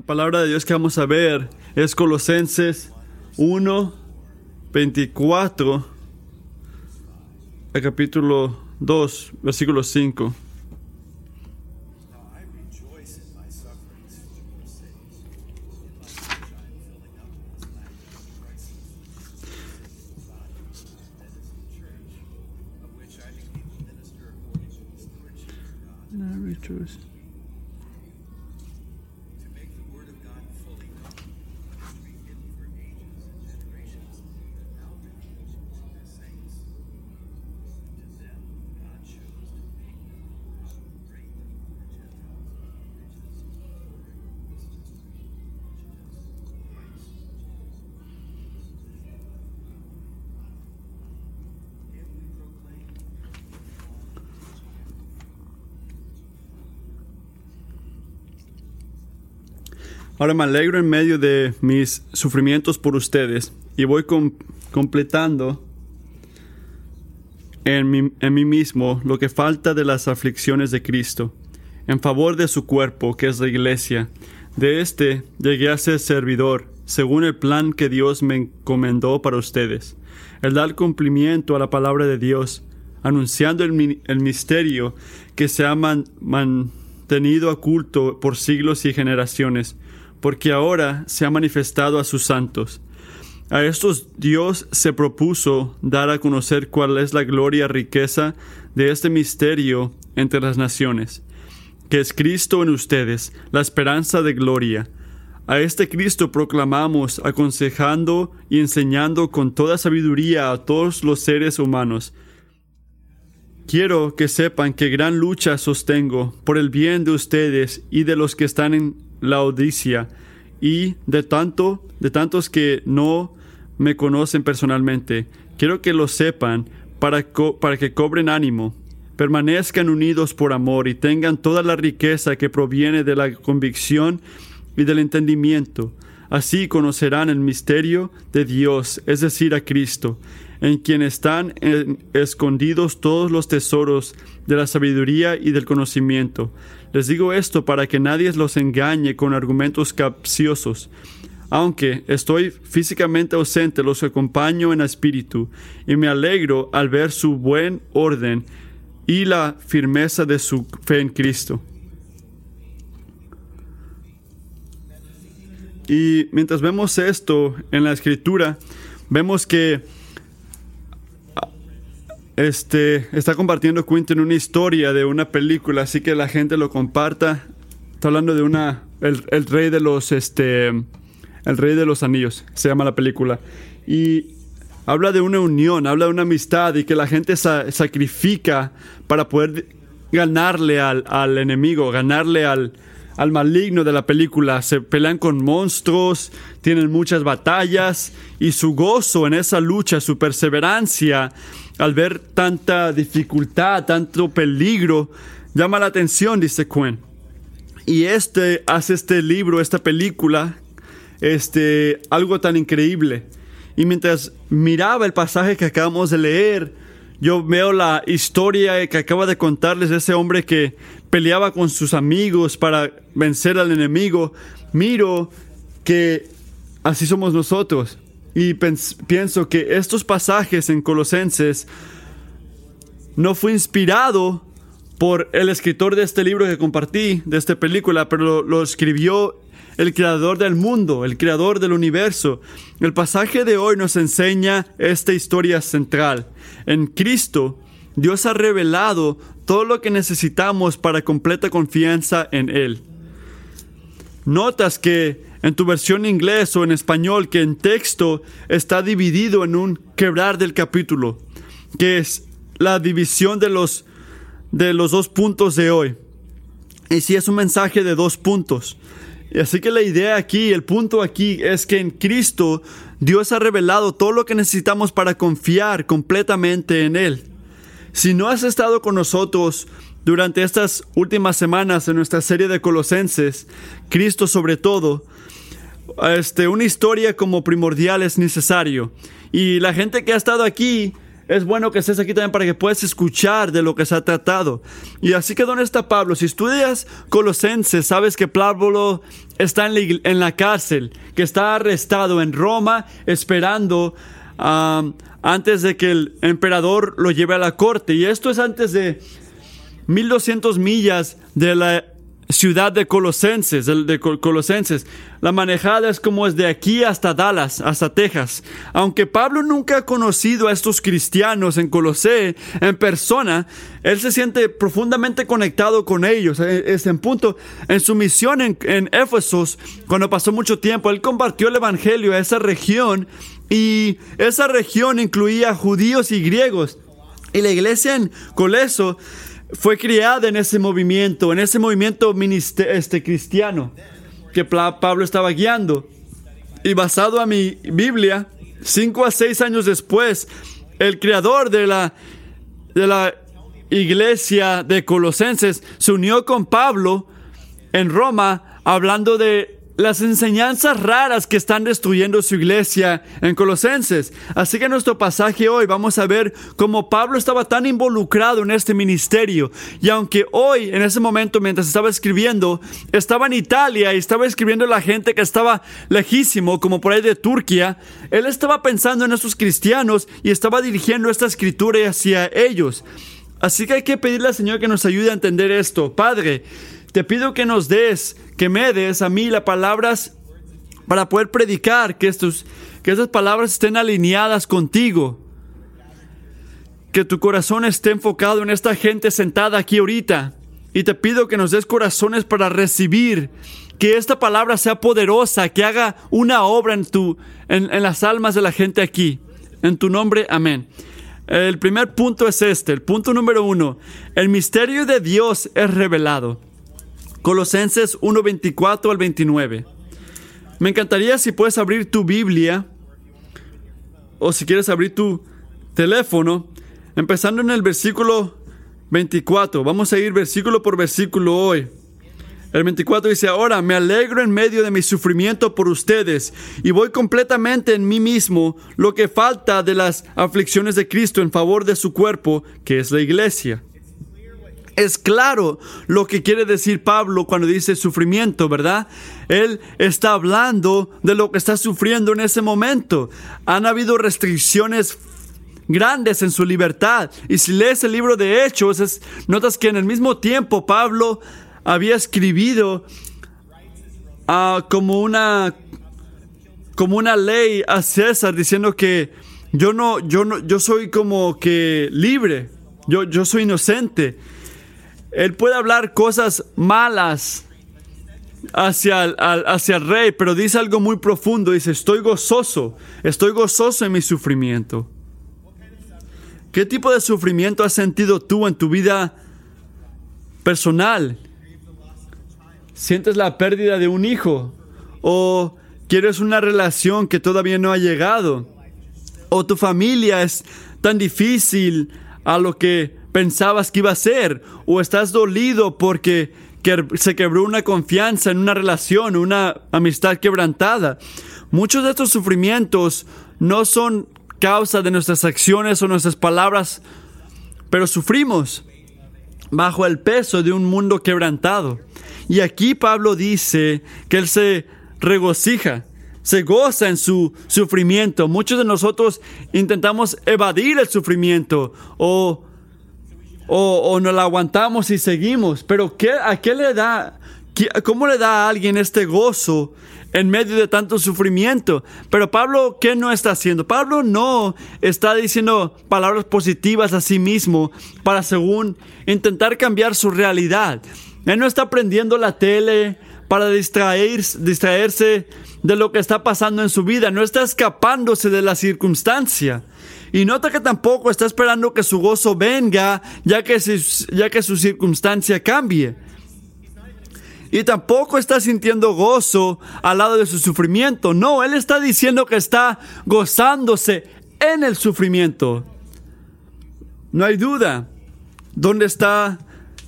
La palabra de Dios que vamos a ver es Colosenses 1, 24, al capítulo 2, versículo 5. Ahora me alegro en medio de mis sufrimientos por ustedes y voy com- completando en mí, mismo lo que falta de las aflicciones de Cristo, en favor de su cuerpo, que es la iglesia. De este llegué a ser servidor, según el plan que Dios me encomendó para ustedes, el dar cumplimiento a la palabra de Dios, anunciando el, el misterio que se ha man- mantenido oculto por siglos y generaciones, porque ahora se ha manifestado a sus santos. A estos Dios se propuso dar a conocer cuál es la gloria riqueza de este misterio entre las naciones, que es Cristo en ustedes, la esperanza de gloria. A este Cristo proclamamos, aconsejando y enseñando con toda sabiduría a todos los seres humanos. Quiero que sepan que gran lucha sostengo por el bien de ustedes y de los que están en la Odisea y de tanto de tantos que no me conocen personalmente. Quiero que lo sepan para, para que cobren ánimo, permanezcan unidos por amor y tengan toda la riqueza que proviene de la convicción y del entendimiento. Así conocerán el misterio de Dios, es decir, a Cristo, en quien están en- escondidos todos los tesoros de la sabiduría y del conocimiento. Les digo esto para que nadie los engañe con argumentos capciosos. Aunque estoy físicamente ausente, los acompaño en espíritu y me alegro al ver su buen orden y la firmeza de su fe en Cristo. Y mientras vemos esto en la escritura, vemos que este está compartiendo Quentin una historia de una película, así que la gente lo comparta. Está hablando de una el, rey de los este el rey de los anillos, se llama la película. Y habla de una unión, habla de una amistad y que la gente sa- sacrifica para poder ganarle al, enemigo, ganarle al maligno de la película. Se pelean con monstruos, tienen muchas batallas y su gozo en esa lucha, su perseverancia al ver tanta dificultad, tanto peligro, llama la atención, dice Quinn. Y este hace este libro, esta película, este, algo tan increíble. Y mientras miraba el pasaje que acabamos de leer, yo veo la historia que acaba de contarles de ese hombre que peleaba con sus amigos para vencer al enemigo. Miro que así somos nosotros. Y pienso que estos pasajes en Colosenses no fue inspirado por el escritor de este libro que compartí, de esta película, pero lo, lo escribió el creador del mundo, el creador del universo. El pasaje de hoy nos enseña esta historia central. En Cristo, Dios ha revelado todo lo que necesitamos para completa confianza en Él. Notas que en tu versión inglés o en español que en texto está dividido en un quebrar del capítulo, que es la división de los de los dos puntos de hoy. Y si es un mensaje de dos puntos. Así que la idea aquí, el punto aquí es que en Cristo Dios ha revelado todo lo que necesitamos para confiar completamente en Él. Si no has estado con nosotros durante estas últimas semanas en nuestra serie de Colosenses, Cristo sobre todo, este, una historia como primordial es necesario. Y la gente que ha estado aquí es bueno que estés aquí también para que puedas escuchar de lo que se ha tratado. Y así que, ¿dónde está Pablo? Si estudias Colosenses, sabes que Pablo está en la, cárcel, que está arrestado en Roma, esperando antes de que el emperador lo lleve a la corte. Y esto es antes de 1200 millas de la ciudad de Colosenses, de Colosenses. La manejada es como es de aquí hasta Dallas, hasta Texas. Aunque Pablo nunca ha conocido a estos cristianos en Colosé en persona, él se siente profundamente conectado con ellos. E, es en punto, en su misión en, en Éfesos, cuando pasó mucho tiempo, él compartió el evangelio a esa región y esa región incluía judíos y griegos. Y la iglesia en Coleso fue criada en ese movimiento, en ese movimiento este, cristiano que Pablo estaba guiando. Y basado a mi Biblia, cinco a seis años después, el creador de la, de la iglesia de Colosenses se unió con Pablo en Roma hablando de las enseñanzas raras que están destruyendo su iglesia en Colosenses. Así que en nuestro pasaje hoy vamos a ver cómo Pablo estaba tan involucrado en este ministerio. Y aunque hoy, en ese momento, mientras estaba escribiendo, estaba en Italia y estaba escribiendo a la gente que estaba lejísimo, como por ahí de Turquía, él estaba pensando en esos cristianos y estaba dirigiendo esta escritura hacia ellos. Así que hay que pedirle al Señor que nos ayude a entender esto. Padre, te pido que nos des, que me des a mí las palabras para poder predicar, que, estos, que esas palabras estén alineadas contigo. Que tu corazón esté enfocado en esta gente sentada aquí ahorita. Y te pido que nos des corazones para recibir, que esta palabra sea poderosa, que haga una obra en, tu, en, en las almas de la gente aquí. En tu nombre, amén. El primer punto es este, el punto número uno, el misterio de Dios es revelado. Colosenses 1.24 al 29. Me encantaría si puedes abrir tu Biblia o si quieres abrir tu teléfono, empezando en el versículo 24. Vamos a ir versículo por versículo hoy. El 24 dice, ahora me alegro en medio de mi sufrimiento por ustedes y voy completamente en mí mismo lo que falta de las aflicciones de Cristo en favor de su cuerpo, que es la iglesia es claro lo que quiere decir Pablo cuando dice sufrimiento, ¿verdad? Él está hablando de lo que está sufriendo en ese momento. Han habido restricciones grandes en su libertad. Y si lees el libro de Hechos, notas que en el mismo tiempo Pablo había escribido ah, como una como una ley a César diciendo que yo no, yo no, yo soy como que libre, yo, yo soy inocente. Él puede hablar cosas malas hacia el, hacia el rey, pero dice algo muy profundo. Dice, estoy gozoso, estoy gozoso en mi sufrimiento. ¿Qué tipo de sufrimiento has sentido tú en tu vida personal? ¿Sientes la pérdida de un hijo? ¿O quieres una relación que todavía no ha llegado? ¿O tu familia es tan difícil a lo que pensabas que iba a ser, o estás dolido porque se quebró una confianza en una relación, una amistad quebrantada. Muchos de estos sufrimientos no son causa de nuestras acciones o nuestras palabras, pero sufrimos bajo el peso de un mundo quebrantado. Y aquí Pablo dice que él se regocija, se goza en su sufrimiento. Muchos de nosotros intentamos evadir el sufrimiento o o, o nos la aguantamos y seguimos. Pero ¿qué, ¿a qué le da? ¿Cómo le da a alguien este gozo en medio de tanto sufrimiento? Pero Pablo, ¿qué no está haciendo? Pablo no está diciendo palabras positivas a sí mismo para según intentar cambiar su realidad. Él no está prendiendo la tele para distraerse de lo que está pasando en su vida. No está escapándose de la circunstancia. Y nota que tampoco está esperando que su gozo venga ya que, ya que su circunstancia cambie. Y tampoco está sintiendo gozo al lado de su sufrimiento. No, Él está diciendo que está gozándose en el sufrimiento. No hay duda. ¿Dónde está?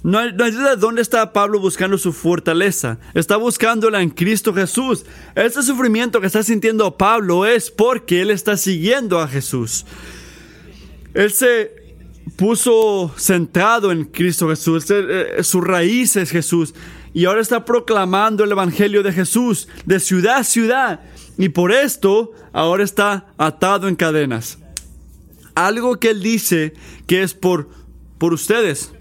No hay, no duda dónde está Pablo buscando su fortaleza. Está buscándola en Cristo Jesús. Este sufrimiento que está sintiendo Pablo es porque él está siguiendo a Jesús. él se puso centrado en Cristo Jesús, eh, su raíz es Jesús, y ahora está proclamando el Evangelio de Jesús de ciudad a ciudad, y por esto ahora está atado en cadenas. Algo que él dice que es por, por ustedes.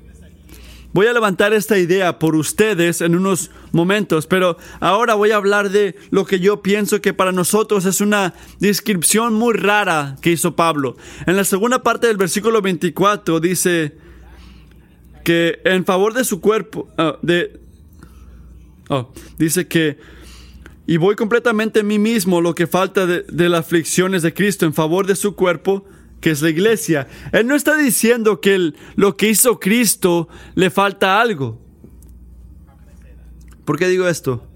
Voy a levantar esta idea por ustedes en unos momentos, pero ahora voy a hablar de lo que yo pienso que para nosotros es una descripción muy rara que hizo Pablo. En la segunda parte del versículo 24 dice que en favor de su cuerpo, ah, de, oh, dice que y voy completamente en mí mismo lo que falta de, de las aflicciones de Cristo en favor de su cuerpo que es la iglesia. Él no está diciendo que lo que hizo Cristo le falta algo. ¿Por qué digo esto?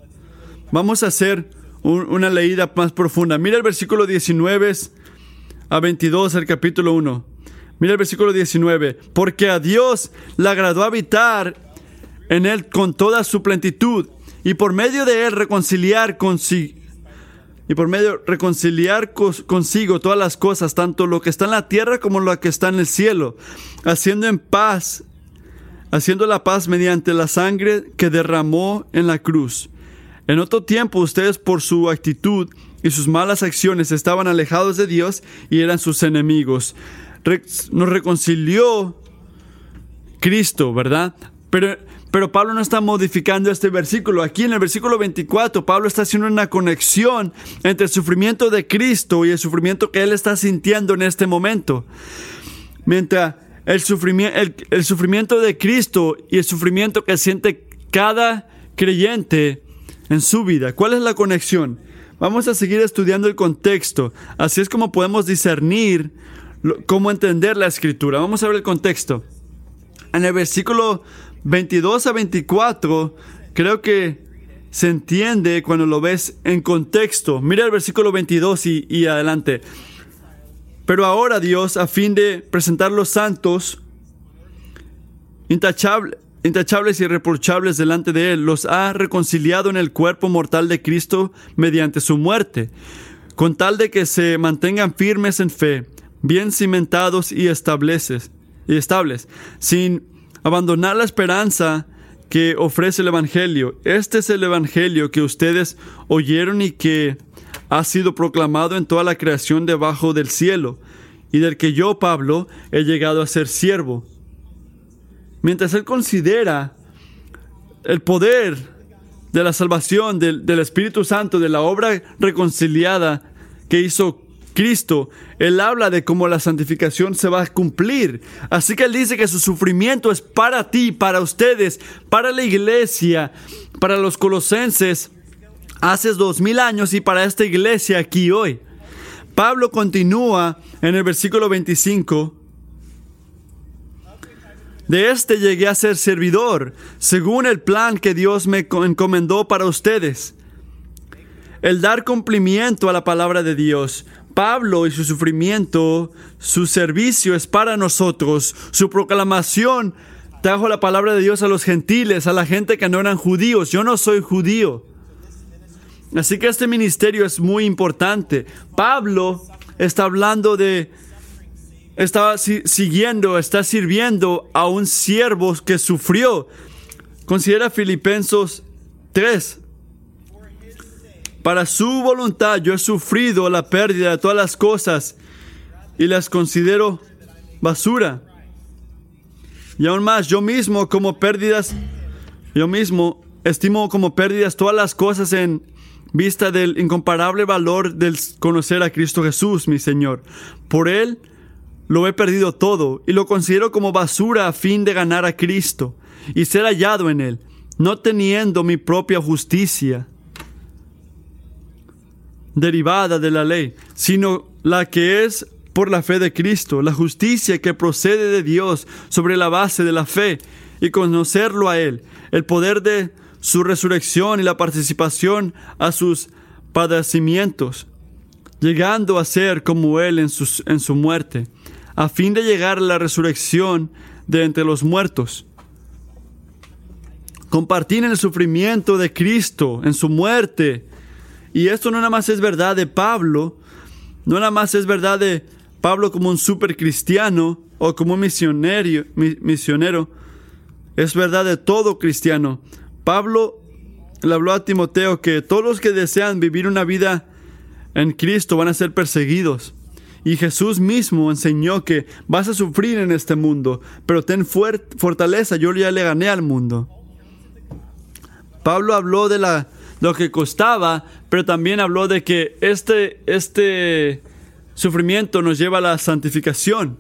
Vamos a hacer una leída más profunda. Mira el versículo 19 a 22 del capítulo 1. Mira el versículo 19. Porque a Dios le agradó habitar en él con toda su plenitud y por medio de él reconciliar consigo y por medio reconciliar consigo todas las cosas, tanto lo que está en la tierra como lo que está en el cielo, haciendo en paz, haciendo la paz mediante la sangre que derramó en la cruz. En otro tiempo ustedes por su actitud y sus malas acciones estaban alejados de Dios y eran sus enemigos. nos reconcilió Cristo, ¿verdad? Pero pero Pablo no está modificando este versículo. Aquí en el versículo 24, Pablo está haciendo una conexión entre el sufrimiento de Cristo y el sufrimiento que él está sintiendo en este momento. Mientras el sufrimiento, el, sufrimiento de Cristo y el sufrimiento que siente cada creyente en su vida. ¿Cuál es la conexión? Vamos a seguir estudiando el contexto. Así es como podemos discernir cómo entender la escritura. Vamos a ver el contexto. En el versículo 22 a 24, creo que se entiende cuando lo ves en contexto. Mira el versículo 22 y, adelante. Pero ahora Dios, a fin de presentar los santos, intachables y irreprochables delante de Él, los ha reconciliado en el cuerpo mortal de Cristo mediante su muerte, con tal de que se mantengan firmes en fe, bien cimentados y, estableces, y estables, sin abandonar la esperanza que ofrece el Evangelio. Este es el Evangelio que ustedes oyeron y que ha sido proclamado en toda la creación debajo del cielo, y del que yo, Pablo, he llegado a ser siervo. Mientras él considera el poder de la salvación del, del Espíritu Santo, de la obra reconciliada que hizo Cristo, Él habla de cómo la santificación se va a cumplir. Así que Él dice que su sufrimiento es para ti, para ustedes, para la iglesia, para los colosenses hace dos mil años y para esta iglesia aquí hoy. Pablo continúa en el versículo 25. De este llegué a ser servidor, según el plan que Dios me encomendó para ustedes. El dar cumplimiento a la palabra de Dios, Pablo y su sufrimiento, su servicio es para nosotros, su proclamación trajo la palabra de Dios a los gentiles, a la gente que no eran judíos. Yo no soy judío. Así que este ministerio es muy importante. Pablo está hablando de, está siguiendo, está sirviendo a un siervo que sufrió. Considera Filipenses 3, para su voluntad yo he sufrido la pérdida de todas las cosas y las considero basura. Y aún más, yo mismo como pérdidas, yo mismo estimo como pérdidas todas las cosas en vista del incomparable valor del conocer a Cristo Jesús, mi Señor. Por Él lo he perdido todo y lo considero como basura a fin de ganar a Cristo y ser hallado en Él, no teniendo mi propia justicia derivada de la ley, sino la que es por la fe de Cristo, la justicia que procede de Dios sobre la base de la fe y conocerlo a Él, el poder de su resurrección y la participación a sus padecimientos, llegando a ser como Él en, en su muerte, a fin de llegar a la resurrección de entre los muertos. Compartir el sufrimiento de Cristo, en su muerte, y esto no nada más es verdad de Pablo, no nada más es verdad de Pablo como un super cristiano o como un misionero, misionero, es verdad de todo cristiano. Pablo le habló a Timoteo que todos los que desean vivir una vida en Cristo van a ser perseguidos. Y Jesús mismo enseñó que vas a sufrir en este mundo, pero ten fortaleza, yo ya le gané al mundo. Pablo habló de la, lo que costaba, pero también habló de que este, este sufrimiento nos lleva a la santificación.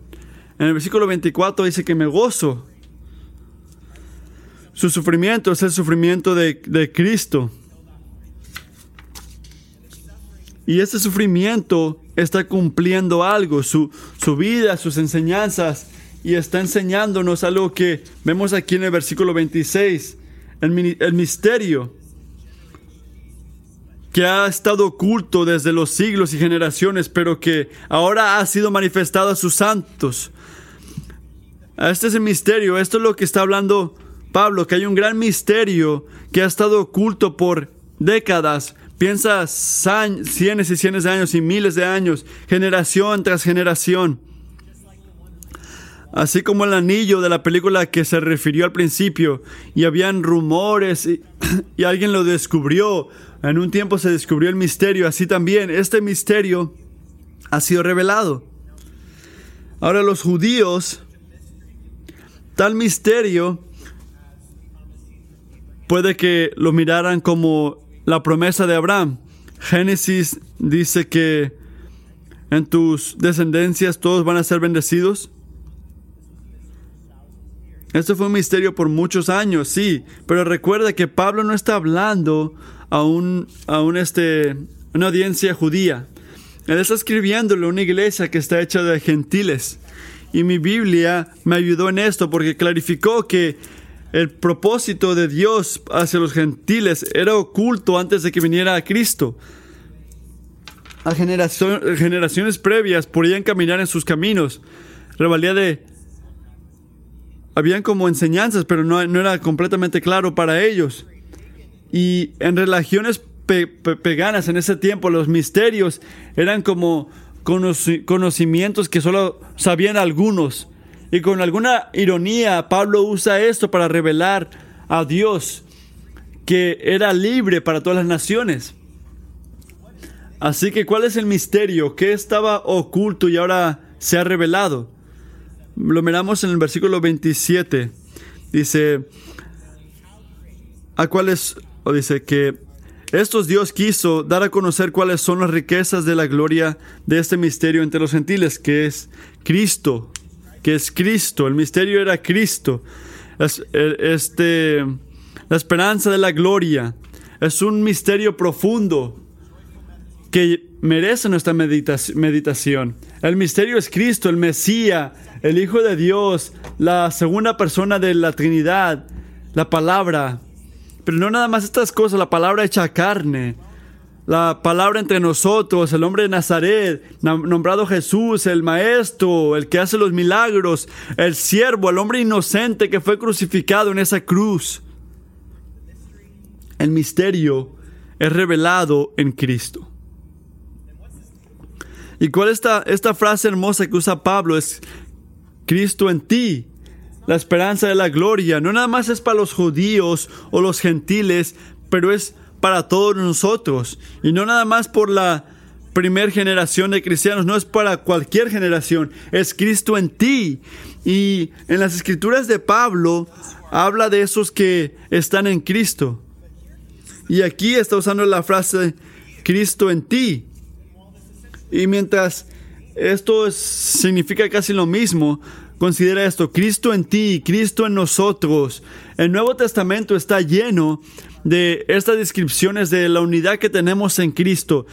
En el versículo 24 dice que me gozo. Su sufrimiento es el sufrimiento de, de Cristo. Y ese sufrimiento está cumpliendo algo, su, su vida, sus enseñanzas, y está enseñándonos algo que vemos aquí en el versículo 26, el, el misterio que ha estado oculto desde los siglos y generaciones, pero que ahora ha sido manifestado a sus santos. Este es el misterio, esto es lo que está hablando Pablo, que hay un gran misterio que ha estado oculto por décadas, Piensa cientos y cientos de años y miles de años, generación tras generación. Así como el anillo de la película que se refirió al principio, y habían rumores y alguien lo descubrió. En un tiempo se descubrió el misterio, así también este misterio ha sido revelado. Ahora los judíos, tal misterio puede que lo miraran como la promesa de Abraham. Génesis dice que en tus descendencias todos van a ser bendecidos. Esto fue un misterio por muchos años, sí, pero recuerda que Pablo no está hablando a, un, a este, una audiencia judía. Él está escribiéndole a una iglesia que está hecha de gentiles. Y mi Biblia me ayudó en esto porque clarificó que el propósito de Dios hacia los gentiles era oculto antes de que viniera a Cristo. A generaciones previas podían caminar en sus caminos. Revalía de... Habían como enseñanzas, pero no, era completamente claro para ellos. Y en religiones peganas en ese tiempo, los misterios eran como conocimientos que solo sabían algunos. Y con alguna ironía, Pablo usa esto para revelar a Dios que era libre para todas las naciones. Así que, ¿cuál es el misterio? ¿Qué estaba oculto y ahora se ha revelado? Lo miramos en el versículo 27. Dice, ¿a cuáles? O dice que estos Dios quiso dar a conocer cuáles son las riquezas de la gloria de este misterio entre los gentiles, que es Cristo, que es Cristo. El misterio era Cristo. este, la esperanza de la gloria. Es un misterio profundo que merece nuestra meditación. El misterio es Cristo, el Mesías, el Hijo de Dios, la segunda persona de la Trinidad, la palabra. Pero no nada más estas cosas, la palabra hecha carne, la palabra entre nosotros, el hombre de Nazaret, nombrado Jesús, el Maestro, el que hace los milagros, el siervo, el hombre inocente que fue crucificado en esa cruz. El misterio es revelado en Cristo. ¿Y cuál es esta, esta frase hermosa que usa Pablo? Es Cristo en ti, la esperanza de la gloria. No nada más es para los judíos o los gentiles, pero es para todos nosotros. Y no nada más por la primer generación de cristianos, no es para cualquier generación, es Cristo en ti. Y en las escrituras de Pablo habla de esos que están en Cristo. Y aquí está usando la frase Cristo en ti. Y mientras esto significa casi lo mismo, considera esto, Cristo en ti, Cristo en nosotros. El Nuevo Testamento está lleno de estas descripciones de la unidad que tenemos en Cristo.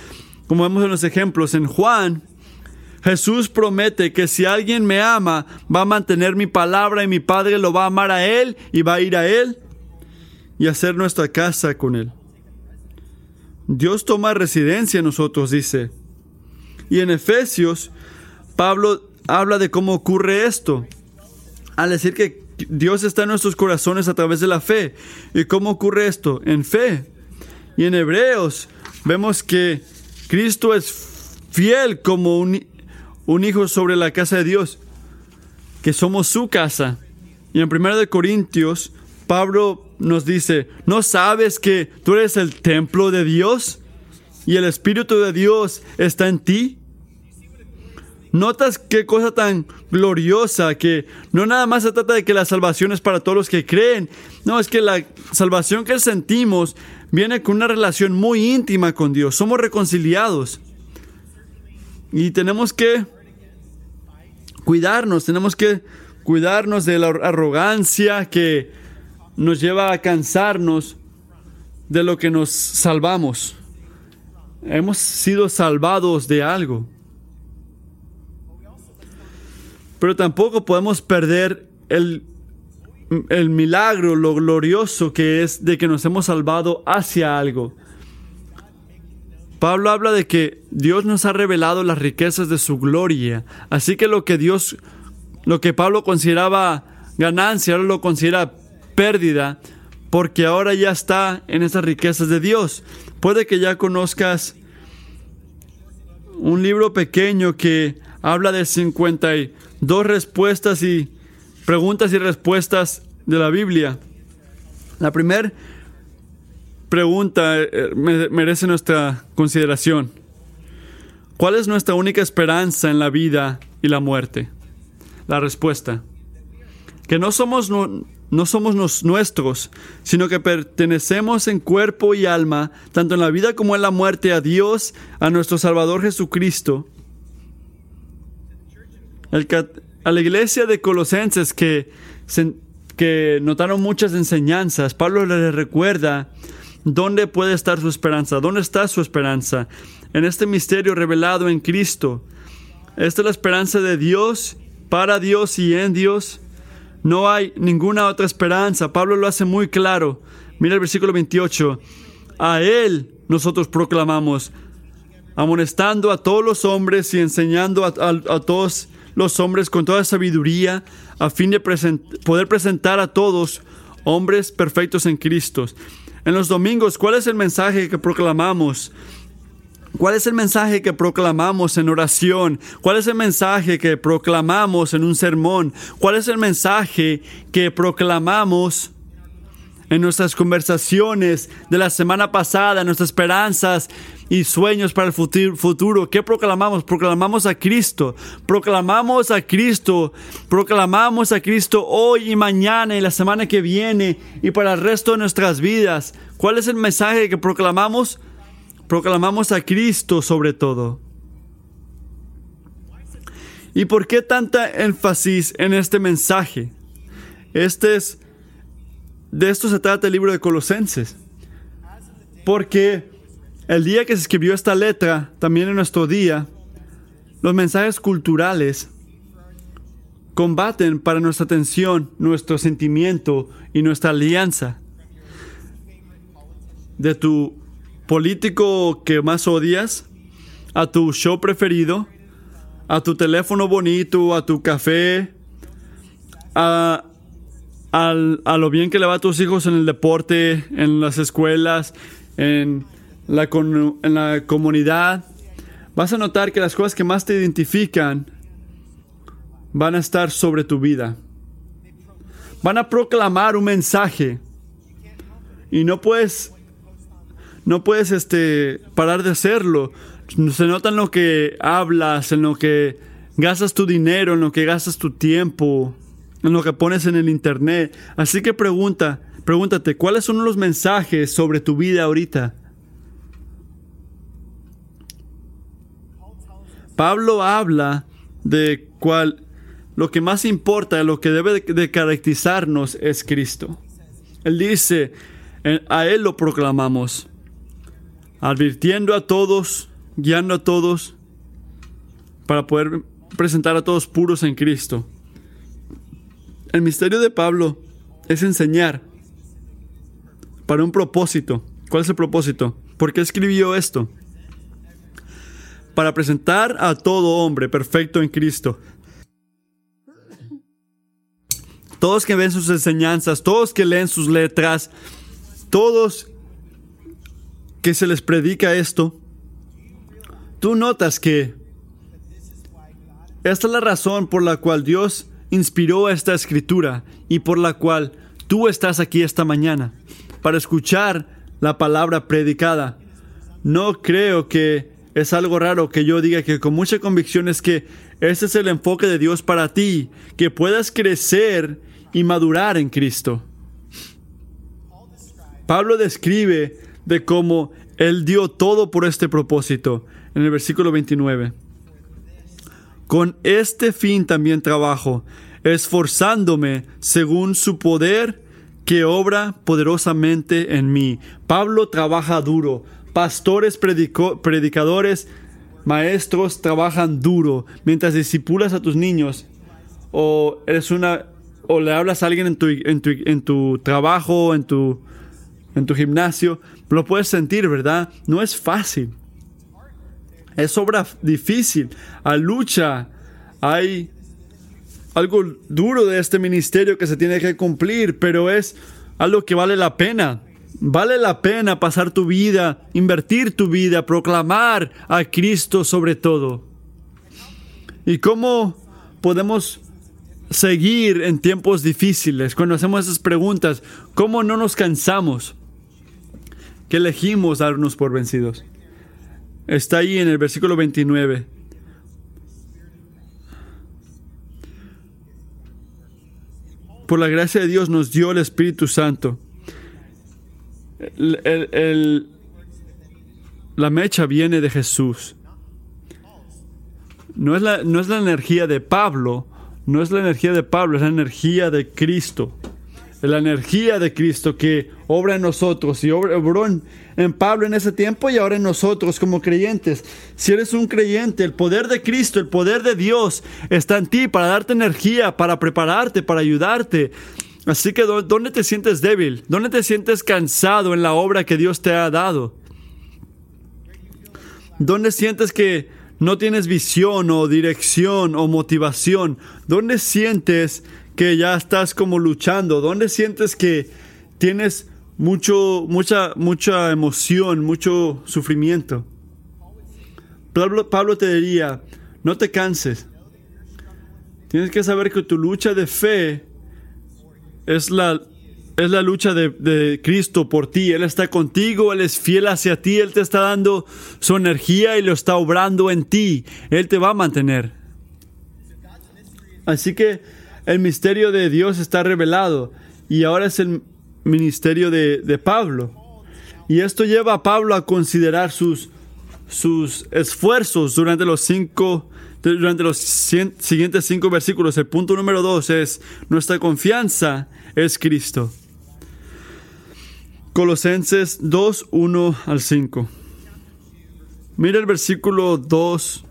Como vemos en los ejemplos, en Juan, Jesús promete que si alguien me ama, va a mantener mi palabra y mi Padre lo va a amar a Él y va a ir a Él y hacer nuestra casa con Él. Dios toma residencia en nosotros, dice. Y en Efesios, Pablo habla de cómo ocurre esto. Al decir que Dios está en nuestros corazones a través de la fe. ¿Y cómo ocurre esto? En fe. Y en Hebreos vemos que Cristo es fiel como un, un hijo sobre la casa de Dios, que somos su casa. Y en 1 de Corintios, Pablo nos dice, ¿no sabes que tú eres el templo de Dios y el Espíritu de Dios está en ti? Notas qué cosa tan gloriosa que no nada más se trata de que la salvación es para todos los que creen. No, es que la salvación que sentimos viene con una relación muy íntima con Dios. Somos reconciliados. Y tenemos que cuidarnos, tenemos que cuidarnos de la arrogancia que nos lleva a cansarnos de lo que nos salvamos. Hemos sido salvados de algo. Pero tampoco podemos perder el, el milagro, lo glorioso que es de que nos hemos salvado hacia algo. Pablo habla de que Dios nos ha revelado las riquezas de su gloria. Así que lo que Dios, lo que Pablo consideraba ganancia, ahora lo considera pérdida, porque ahora ya está en esas riquezas de Dios. Puede que ya conozcas un libro pequeño que habla de 52 respuestas y preguntas y respuestas de la Biblia. La primera pregunta eh, merece nuestra consideración. ¿Cuál es nuestra única esperanza en la vida y la muerte? La respuesta. Que no somos, no, no somos los nuestros, sino que pertenecemos en cuerpo y alma, tanto en la vida como en la muerte, a Dios, a nuestro Salvador Jesucristo. A la iglesia de Colosenses que, que notaron muchas enseñanzas, Pablo les recuerda ¿Dónde puede estar su esperanza? ¿Dónde está su esperanza? En este misterio revelado en Cristo. Esta es la esperanza de Dios, para Dios y en Dios. No hay ninguna otra esperanza. Pablo lo hace muy claro. Mira el versículo 28. A Él nosotros proclamamos, amonestando a todos los hombres y enseñando a, todos los hombres con toda sabiduría, a fin de poder presentar a todos hombres perfectos en Cristo. En los domingos, ¿cuál es el mensaje que proclamamos? ¿Cuál es el mensaje que proclamamos en oración? ¿Cuál es el mensaje que proclamamos en un sermón? ¿Cuál es el mensaje que proclamamos en nuestras conversaciones de la semana pasada, nuestras esperanzas y sueños para el futuro. ¿Qué proclamamos? Proclamamos a Cristo. Proclamamos a Cristo. Proclamamos a Cristo hoy y mañana y la semana que viene y para el resto de nuestras vidas. ¿Cuál es el mensaje que proclamamos? Proclamamos a Cristo sobre todo. ¿Y por qué tanta énfasis en este mensaje? Este es de esto se trata el libro de Colosenses. Porque el día que se escribió esta letra, también en nuestro día, los mensajes culturales combaten para nuestra atención, nuestro sentimiento y nuestra alianza. De tu político que más odias, a tu show preferido, a tu teléfono bonito, a tu café, a, a lo bien que le va a tus hijos en el deporte, en las escuelas, en la, en la comunidad, vas a notar que las cosas que más te identifican van a estar sobre tu vida. Van a proclamar un mensaje. Y no puedes, no puedes este, parar de hacerlo. Se nota en lo que hablas, en lo que gastas tu dinero, en lo que gastas tu tiempo, en lo que pones en el internet. Así que pregunta, pregúntate, ¿cuáles son los mensajes sobre tu vida ahorita? Pablo habla de cuál lo que más importa, lo que debe de caracterizarnos es Cristo. Él dice, a Él lo proclamamos, advirtiendo a todos, guiando a todos, para poder presentar a todos puros en Cristo. El misterio de Pablo es enseñar para un propósito. ¿Cuál es el propósito? ¿Por qué escribió esto? Para presentar a todo hombre perfecto en Cristo. Todos que ven sus enseñanzas, todos que leen sus letras, todos que se les predica esto, tú notas que esta es la razón por la cual Dios inspiró esta escritura y por la cual tú estás aquí esta mañana, para escuchar la palabra predicada. No creo que es algo raro que yo diga que con mucha convicción es que ese es el enfoque de Dios para ti, que puedas crecer y madurar en Cristo. Pablo describe de cómo Él dio todo por este propósito en el versículo 29. Con este fin también trabajo, esforzándome según su poder que obra poderosamente en mí. Pablo trabaja duro. Pastores, predicadores, maestros trabajan duro mientras disipulas a tus niños o eres una o le hablas a alguien en tu, en tu, en tu trabajo, en tu, en tu gimnasio, lo puedes sentir, ¿verdad? No es fácil. Es obra difícil. Hay lucha. Hay algo duro de este ministerio que se tiene que cumplir, pero es algo que vale la pena. Vale la pena pasar tu vida, invertir tu vida, proclamar a Cristo sobre todo. ¿Y cómo podemos seguir en tiempos difíciles? Cuando hacemos esas preguntas, ¿cómo no nos cansamos? ¿Qué elegimos darnos por vencidos? Está ahí en el versículo 29. Por la gracia de Dios nos dio el Espíritu Santo. la mecha viene de Jesús. No es, la, no es la energía de Pablo, no es la energía de Pablo, es la energía de Cristo la energía de Cristo que obra en nosotros y obró en, Pablo en ese tiempo y ahora en nosotros como creyentes. Si eres un creyente, el poder de Cristo, el poder de Dios está en ti para darte energía, para prepararte, para ayudarte. Así que ¿dónde te sientes débil? ¿Dónde te sientes cansado en la obra que Dios te ha dado? ¿Dónde sientes que no tienes visión o dirección o motivación? ¿Dónde sientes que ya estás como luchando? ¿Dónde sientes que tienes mucho, mucha, mucha emoción, mucho sufrimiento? Pablo, Pablo te diría, no te canses. Tienes que saber que tu lucha de fe es la, es la lucha de, de, Cristo por ti. Él está contigo, Él es fiel hacia ti, Él te está dando su energía y lo está obrando en ti. Él te va a mantener. Así que el misterio de Dios está revelado y ahora es el ministerio de, Pablo. Y esto lleva a Pablo a considerar sus, sus esfuerzos durante los cinco durante los siguientes cinco versículos. El punto número dos es nuestra confianza es Cristo. Colosenses 2, 1 al 5. Mira el versículo 2,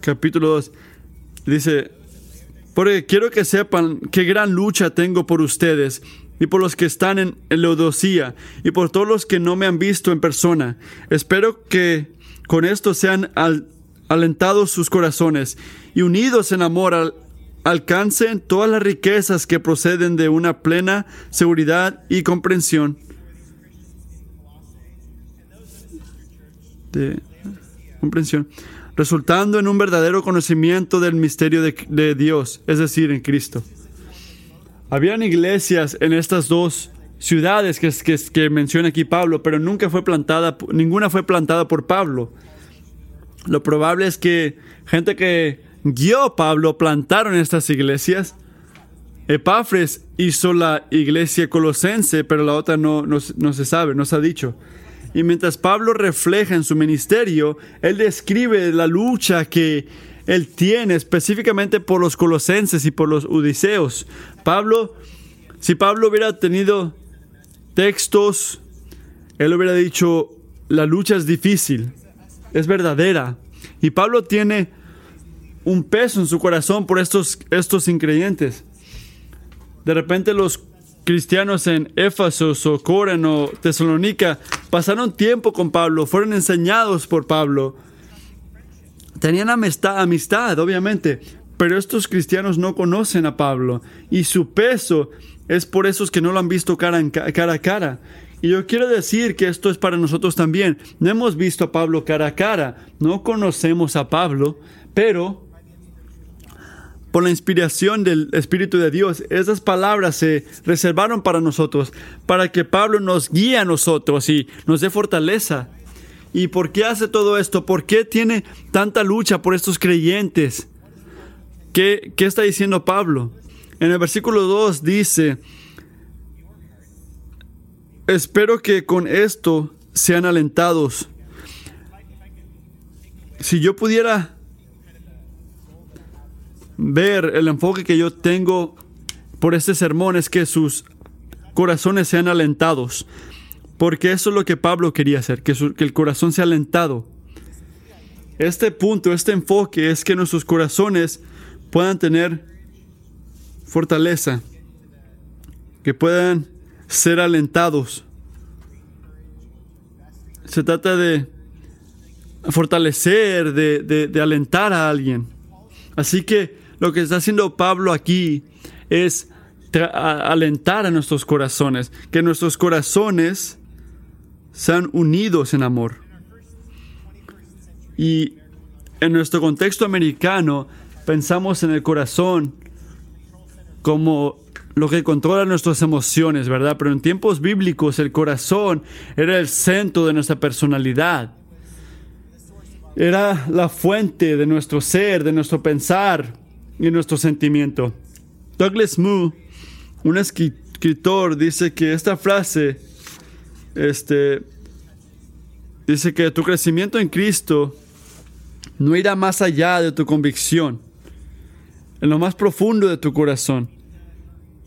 capítulo 2. Dice, porque quiero que sepan qué gran lucha tengo por ustedes y por los que están en Leodocía y por todos los que no me han visto en persona. Espero que con esto sean alentados sus corazones y unidos en amor alcancen todas las riquezas que proceden de una plena seguridad y comprensión. De comprensión resultando en un verdadero conocimiento del misterio de, Dios, es decir, en Cristo. Habían iglesias en estas dos ciudades que, menciona aquí Pablo, pero nunca fue plantada, ninguna fue plantada por Pablo. Lo probable es que gente que guió Pablo plantaron estas iglesias. Epafres hizo la iglesia colosense, pero la otra no, no se sabe, no se ha dicho. Y mientras Pablo refleja en su ministerio, él describe la lucha que él tiene específicamente por los colosenses y por los odiseos. Pablo, si Pablo hubiera tenido textos, él hubiera dicho, la lucha es difícil, es verdadera. Y Pablo tiene un peso en su corazón por estos, estos increyentes. De repente los cristianos en Éfeso o Coran o Tesalónica pasaron tiempo con Pablo, fueron enseñados por Pablo. Tenían amistad, amistad, obviamente, pero estos cristianos no conocen a Pablo y su peso es por esos que no lo han visto cara, cara a cara. Y yo quiero decir que esto es para nosotros también. No hemos visto a Pablo cara a cara, no conocemos a Pablo, pero por la inspiración del Espíritu de Dios, esas palabras se reservaron para nosotros, para que Pablo nos guíe a nosotros y nos dé fortaleza. ¿Y por qué hace todo esto? ¿Por qué tiene tanta lucha por estos creyentes? ¿Qué, qué está diciendo Pablo? En el versículo 2 dice, Espero que con esto sean alentados. Si yo pudiera ver el enfoque que yo tengo por este sermón es que sus corazones sean alentados. Porque eso es lo que Pablo quería hacer, que, el corazón sea alentado. Este punto, este enfoque es que nuestros corazones puedan tener fortaleza, que puedan ser alentados. Se trata de fortalecer, de, alentar a alguien. Así que lo que está haciendo Pablo aquí es alentar a nuestros corazones, que nuestros corazones sean unidos en amor. Y en nuestro contexto americano pensamos en el corazón como lo que controla nuestras emociones, ¿verdad? Pero en tiempos bíblicos el corazón era el centro de nuestra personalidad. Era la fuente de nuestro ser, de nuestro pensar y nuestro sentimiento. Douglas Moo, un escritor, dice que esta frase, este, dice que tu crecimiento en Cristo no irá más allá de tu convicción, en lo más profundo de tu corazón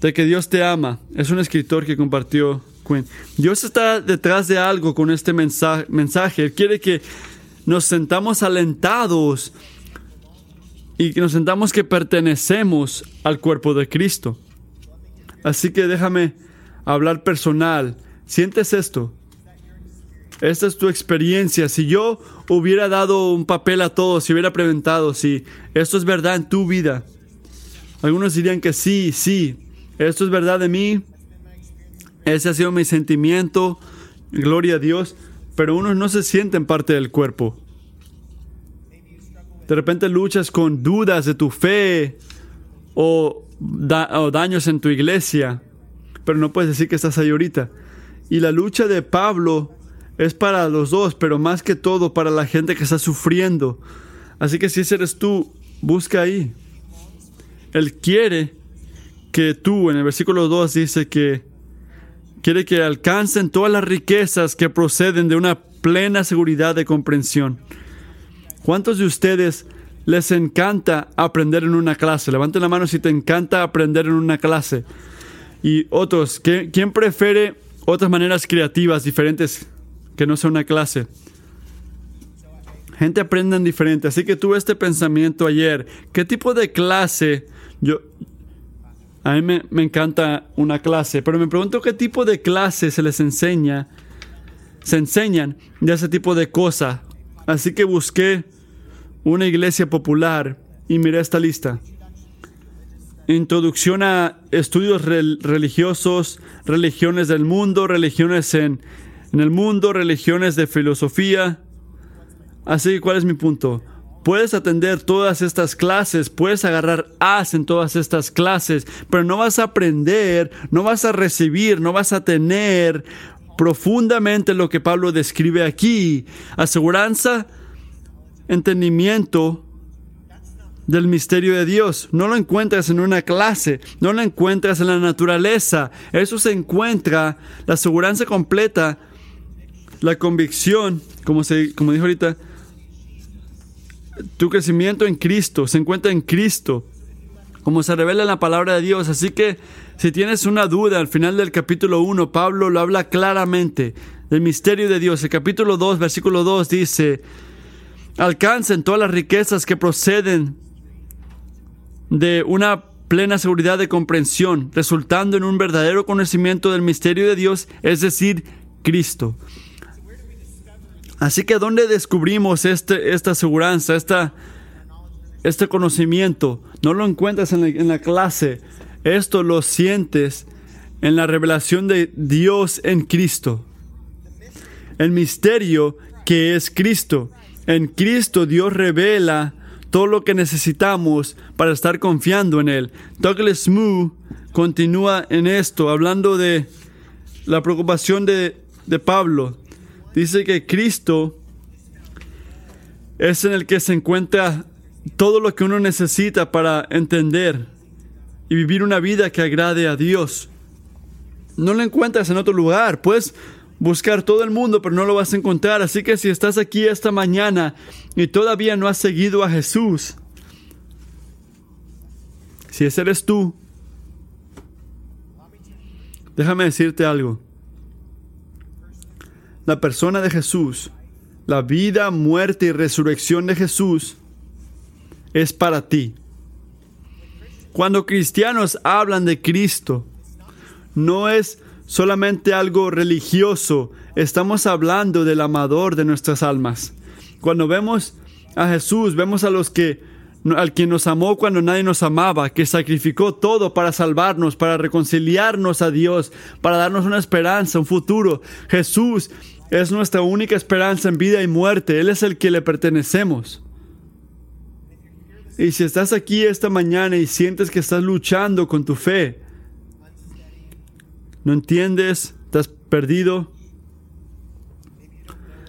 de que Dios te ama. Es un escritor que compartió Quinn. Dios está detrás de algo con este mensaje. Él quiere que nos sentamos alentados y que nos sentamos que pertenecemos al cuerpo de Cristo. Así que déjame hablar personal. ¿Sientes esto? Esta es tu experiencia. Si yo hubiera dado un papel a todos, si hubiera preguntado si esto es verdad en tu vida, algunos dirían que sí, sí, esto es verdad de mí. Ese ha sido mi sentimiento. Gloria a Dios. Pero unos no se sienten parte del cuerpo. De repente luchas con dudas de tu fe o, daños en tu iglesia. Pero no puedes decir que estás ahí ahorita. Y la lucha de Pablo es para los dos, pero más que todo para la gente que está sufriendo. Así que si eres tú, busca ahí. Él quiere que tú, en el versículo 2 dice que quiere que alcancen todas las riquezas que proceden de una plena seguridad de comprensión. ¿Cuántos de ustedes les encanta aprender en una clase? Levanten la mano si te encanta aprender en una clase. Y otros, ¿quién prefiere otras maneras creativas diferentes que no sea una clase? Gente aprende diferente. Así que tuve este pensamiento ayer. ¿Qué tipo de clase yo, a mí me, encanta una clase, pero me pregunto qué tipo de clase se les enseña, se enseñan de ese tipo de cosas. Así que busqué una iglesia popular y miré esta lista. Introducción a estudios religiosos, religiones del mundo, religiones en, en el mundo, religiones de filosofía. Así ¿cuál es mi punto? Puedes atender todas estas clases, puedes agarrar as en todas estas clases, pero no vas a aprender, no vas a recibir, no vas a tener profundamente lo que Pablo describe aquí. Aseguranza, entendimiento del misterio de Dios. No lo encuentras en una clase, no lo encuentras en la naturaleza. Eso se encuentra, la aseguranza completa, la convicción, como, se, como dijo ahorita, tu crecimiento en Cristo se encuentra en Cristo, como se revela en la palabra de Dios. Así que si tienes una duda, al final del capítulo 1, Pablo lo habla claramente del misterio de Dios. El capítulo 2, versículo 2 dice, alcancen todas las riquezas que proceden de una plena seguridad de comprensión, resultando en un verdadero conocimiento del misterio de Dios, es decir, Cristo. Así que ¿dónde descubrimos este, esta aseguranza, esta, este conocimiento? No lo encuentras en la, clase, esto lo sientes en la revelación de Dios en Cristo. El misterio que es Cristo. En Cristo Dios revela todo lo que necesitamos para estar confiando en Él. Douglas Moo continúa en esto, hablando de la preocupación de, de Pablo. Dice que Cristo es en el que se encuentra todo lo que uno necesita para entender y vivir una vida que agrade a Dios. No lo encuentras en otro lugar, puedes buscar todo el mundo, pero no lo vas a encontrar. Así que si estás aquí esta mañana y todavía no has seguido a Jesús, si ese eres tú, déjame decirte algo. La persona de Jesús, la vida, muerte y resurrección de Jesús es para ti. Cuando cristianos hablan de Cristo, no es solamente algo religioso, estamos hablando del amador de nuestras almas. Cuando vemos a Jesús, vemos a los que al quien nos amó cuando nadie nos amaba, que sacrificó todo para salvarnos, para reconciliarnos a Dios, para darnos una esperanza, un futuro. Jesús es nuestra única esperanza en vida y muerte. Él es el que le pertenecemos. Y si estás aquí esta mañana y sientes que estás luchando con tu fe, no entiendes, estás perdido,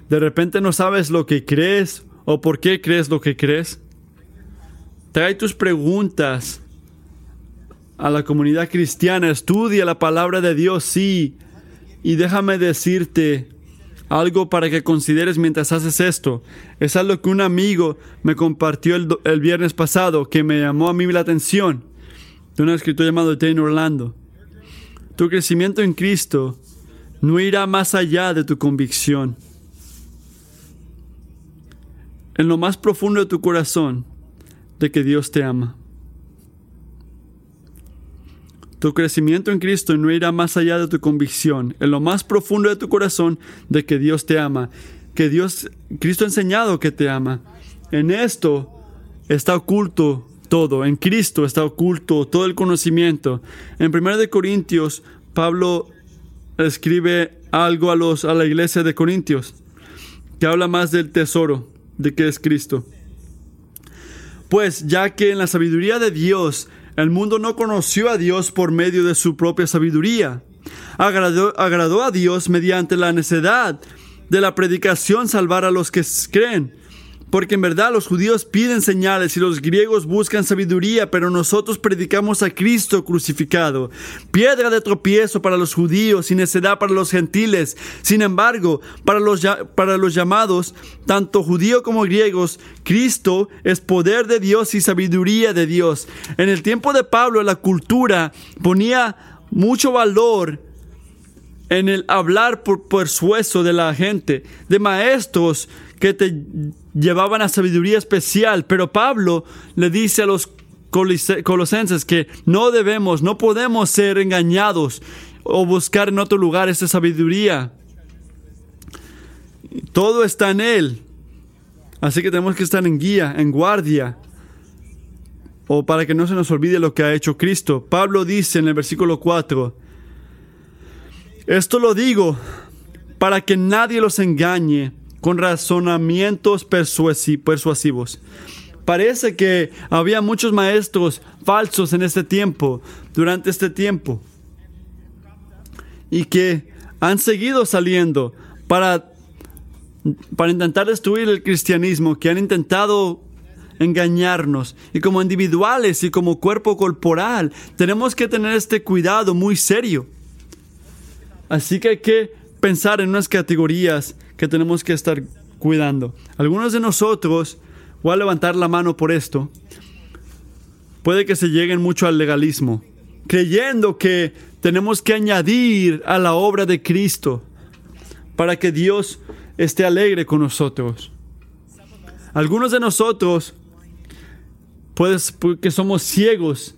de repente no sabes lo que crees o por qué crees lo que crees, trae tus preguntas a la comunidad cristiana, estudia la palabra de Dios, sí, y déjame decirte, algo para que consideres mientras haces esto. Es algo que un amigo me compartió el, viernes pasado que me llamó a mí la atención de un escritor llamado Dane Orlando. Tu crecimiento en Cristo no irá más allá de tu convicción. En lo más profundo de tu corazón de que Dios te ama. Tu crecimiento en Cristo no irá más allá de tu convicción, en lo más profundo de tu corazón, de que Dios te ama, que Dios, Cristo ha enseñado que te ama. En esto está oculto todo, en Cristo está oculto todo el conocimiento. En 1 de Corintios, Pablo escribe algo a, los, a la iglesia de Corintios, que habla más del tesoro de que es Cristo. Pues ya que en la sabiduría de Dios el mundo no conoció a Dios por medio de su propia sabiduría. Agradó, agradó a Dios mediante la necedad de la predicación salvar a los que creen. Porque en verdad los judíos piden señales y los griegos buscan sabiduría, pero nosotros predicamos a Cristo crucificado, piedra de tropiezo para los judíos y necedad para los gentiles. Sin embargo, para los, para los llamados, tanto judíos como griegos, Cristo es poder de Dios y sabiduría de Dios. En el tiempo de Pablo, la cultura ponía mucho valor en el hablar por persueso de la gente, de maestros que te llevaban a sabiduría especial, pero Pablo le dice a los colosenses que no debemos, no podemos ser engañados o buscar en otro lugar esa sabiduría. Todo está en Él. Así que tenemos que estar en guía, en guardia, o para que no se nos olvide lo que ha hecho Cristo. Pablo dice en el versículo 4, esto lo digo para que nadie los engañe con razonamientos persuasivos. Parece que había muchos maestros falsos en este tiempo, durante este tiempo, y que han seguido saliendo para, para intentar destruir el cristianismo, que han intentado engañarnos. Y como individuales y como cuerpo corporal, tenemos que tener este cuidado muy serio. Así que hay que pensar en unas categorías que tenemos que estar cuidando. Algunos de nosotros, voy a levantar la mano por esto, puede que se lleguen mucho al legalismo, creyendo que tenemos que añadir a la obra de Cristo para que Dios esté alegre con nosotros. Algunos de nosotros, pues que somos ciegos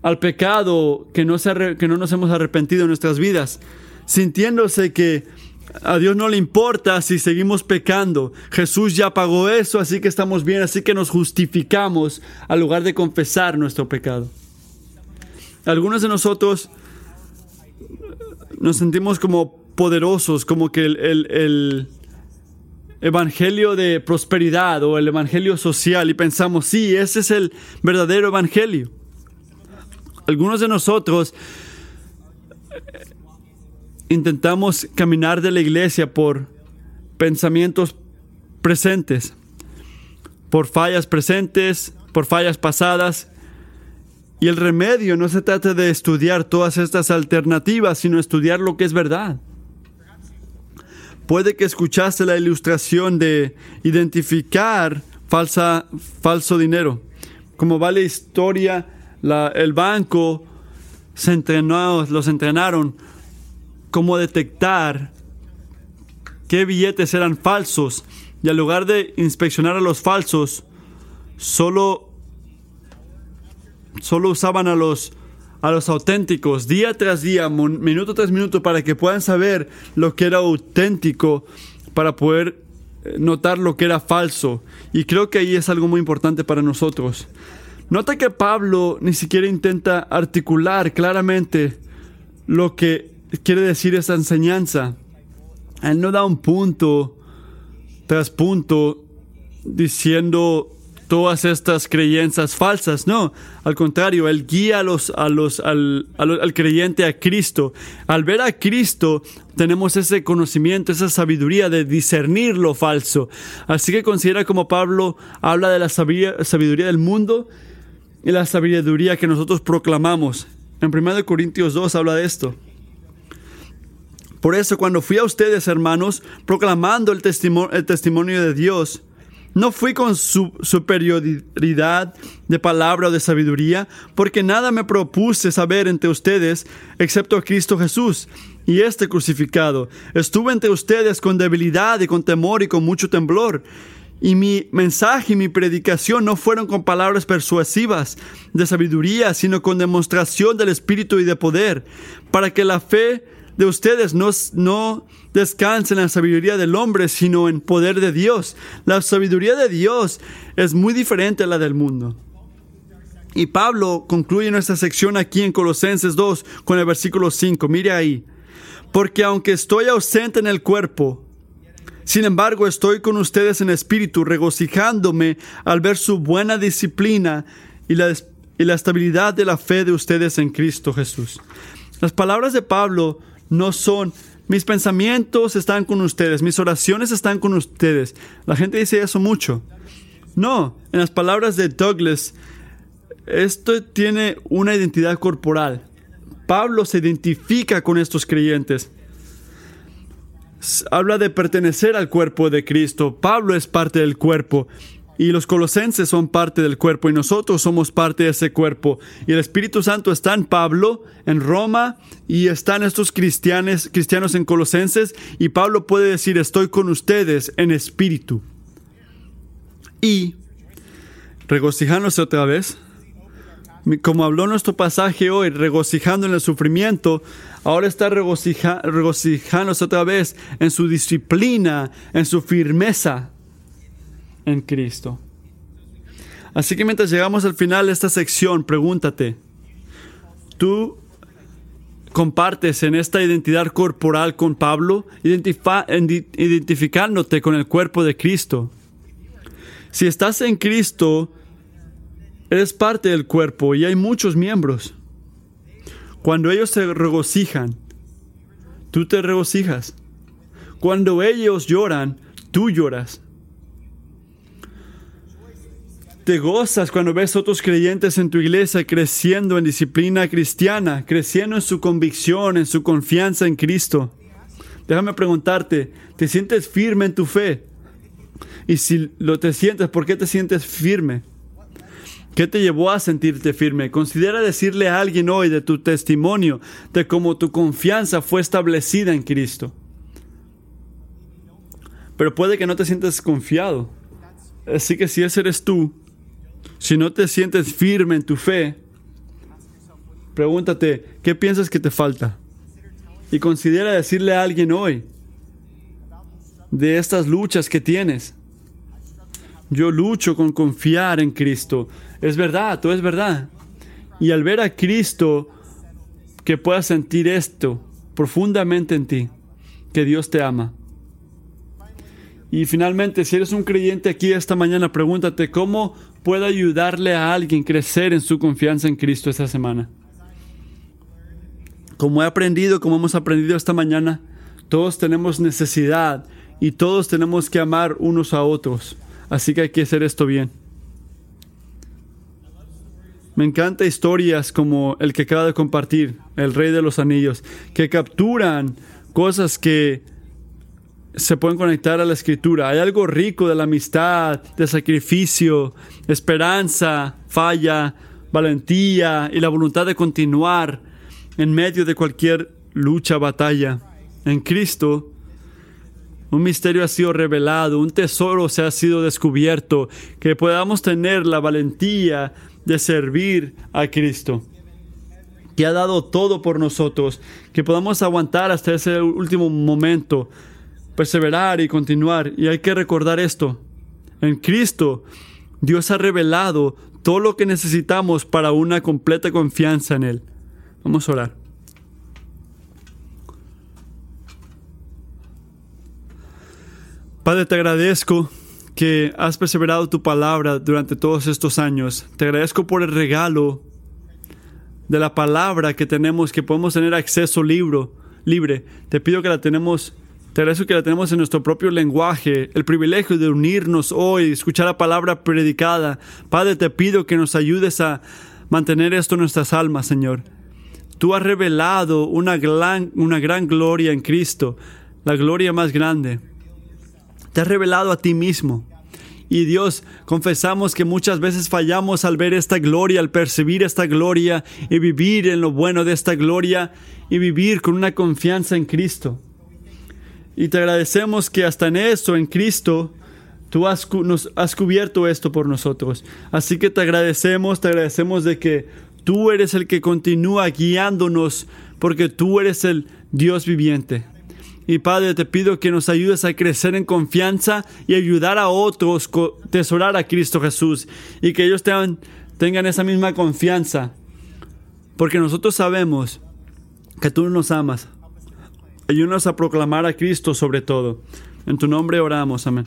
al pecado que no, se, que no nos hemos arrepentido en nuestras vidas, sintiéndose que a Dios no le importa si seguimos pecando. Jesús ya pagó eso, así que estamos bien, así que nos justificamos al lugar de confesar nuestro pecado. Algunos de nosotros nos sentimos como poderosos, como que el, el, el evangelio de prosperidad o el evangelio social y pensamos, sí, ese es el verdadero evangelio. Algunos de nosotros intentamos caminar de la iglesia por pensamientos presentes, por fallas presentes, por fallas pasadas. Y el remedio no se trata de estudiar todas estas alternativas, sino estudiar lo que es verdad. Puede que escuchaste la ilustración de identificar falsa, falso dinero. Como va la historia, el banco se entrenó, los entrenaron cómo detectar qué billetes eran falsos y en lugar de inspeccionar a los falsos, solo, solo usaban a los, a los auténticos día tras día, minuto tras minuto, para que puedan saber lo que era auténtico, para poder eh, notar lo que era falso. Y creo que ahí es algo muy importante para nosotros. Nota que Pablo ni siquiera intenta articular claramente lo que quiere decir esa enseñanza. Él no da un punto tras punto diciendo todas estas creencias falsas. No, al contrario, Él guía los, a los, al, al, creyente a Cristo. Al ver a Cristo, tenemos ese conocimiento, esa sabiduría de discernir lo falso. Así que considera como Pablo habla de la sabiduría del mundo y la sabiduría que nosotros proclamamos. En 1 Corintios 2 habla de esto. Por eso cuando fui a ustedes, hermanos, proclamando el, testimonio, el testimonio de Dios, no fui con su superioridad de palabra o de sabiduría, porque nada me propuse saber entre ustedes excepto a Cristo Jesús y este crucificado. Estuve entre ustedes con debilidad y con temor y con mucho temblor. Y mi mensaje y mi predicación no fueron con palabras persuasivas de sabiduría, sino con demostración del Espíritu y de poder, para que la fe de ustedes no, no descansa en la sabiduría del hombre, sino en poder de Dios. La sabiduría de Dios es muy diferente a la del mundo. Y Pablo concluye nuestra sección aquí en Colosenses 2 con el versículo 5. Mire ahí. Porque aunque estoy ausente en el cuerpo, sin embargo estoy con ustedes en espíritu, regocijándome al ver su buena disciplina y la, y la estabilidad de la fe de ustedes en Cristo Jesús. Las palabras de Pablo no son, mis pensamientos están con ustedes, mis oraciones están con ustedes. La gente dice eso mucho. No, en las palabras de Douglas, esto tiene una identidad corporal. Pablo se identifica con estos creyentes. Habla de pertenecer al cuerpo de Cristo. Pablo es parte del cuerpo. Y los colosenses son parte del cuerpo y nosotros somos parte de ese cuerpo. Y el Espíritu Santo está en Pablo, en Roma, y están estos cristianos, cristianos en colosenses. Y Pablo puede decir, estoy con ustedes en espíritu. Y, regocijándose otra vez, como habló nuestro pasaje hoy, regocijando en el sufrimiento, ahora está regocijándose otra vez en su disciplina, en su firmeza en Cristo. Así que mientras llegamos al final de esta sección, pregúntate, ¿tú compartes en esta identidad corporal con Pablo, identificándote con el cuerpo de Cristo? Si estás en Cristo, eres parte del cuerpo y hay muchos miembros. Cuando ellos se regocijan, tú te regocijas. Cuando ellos lloran, tú lloras. Te gozas cuando ves otros creyentes en tu iglesia creciendo en disciplina cristiana, creciendo en su convicción, en su confianza en Cristo. Déjame preguntarte, ¿te sientes firme en tu fe? Y si lo te sientes, ¿por qué te sientes firme? ¿Qué te llevó a sentirte firme? Considera decirle a alguien hoy de tu testimonio, de cómo tu confianza fue establecida en Cristo. Pero puede que no te sientas confiado. Así que si ese eres tú, si no te sientes firme en tu fe, pregúntate, ¿qué piensas que te falta? Y considera decirle a alguien hoy de estas luchas que tienes. Yo lucho con confiar en Cristo. Es verdad, todo es verdad. Y al ver a Cristo, que puedas sentir esto, profundamente en ti que Dios te ama. Y finalmente, si eres un creyente aquí esta mañana, pregúntate cómo puedo ayudarle a alguien crecer en su confianza en Cristo esta semana. Como he aprendido, como hemos aprendido esta mañana, todos tenemos necesidad y todos tenemos que amar unos a otros. Así que hay que hacer esto bien. Me encanta historias como el que acaba de compartir, el Rey de los Anillos, que capturan cosas que se pueden conectar a la escritura. Hay algo rico de la amistad, de sacrificio, esperanza, falla, valentía y la voluntad de continuar en medio de cualquier lucha, batalla. En Cristo, un misterio ha sido revelado, un tesoro se ha sido descubierto, que podamos tener la valentía de servir a Cristo, que ha dado todo por nosotros, que podamos aguantar hasta ese último momento, perseverar y continuar. Y hay que recordar esto. En Cristo, Dios ha revelado todo lo que necesitamos para una completa confianza en Él. Vamos a orar. Padre, te agradezco que has perseverado tu palabra durante todos estos años. Te agradezco por el regalo de la palabra que tenemos, que podemos tener acceso libro, libre. Te pido que la tenemos te agradezco que la tenemos en nuestro propio lenguaje, el privilegio de unirnos hoy, escuchar la palabra predicada. Padre, te pido que nos ayudes a mantener esto en nuestras almas, Señor. Tú has revelado una gran, una gran gloria en Cristo, la gloria más grande. Te has revelado a ti mismo. Y Dios, confesamos que muchas veces fallamos al ver esta gloria, al percibir esta gloria y vivir en lo bueno de esta gloria y vivir con una confianza en Cristo. Y te agradecemos que hasta en eso, en Cristo, tú has, nos has cubierto esto por nosotros. Así que te agradecemos, te agradecemos de que tú eres el que continúa guiándonos, porque tú eres el Dios viviente. Y Padre, te pido que nos ayudes a crecer en confianza y ayudar a otros a tesorar a Cristo Jesús y que ellos tengan, tengan esa misma confianza. Porque nosotros sabemos que tú nos amas. Ayúdanos a proclamar a Cristo sobre todo. En tu nombre oramos. Amén.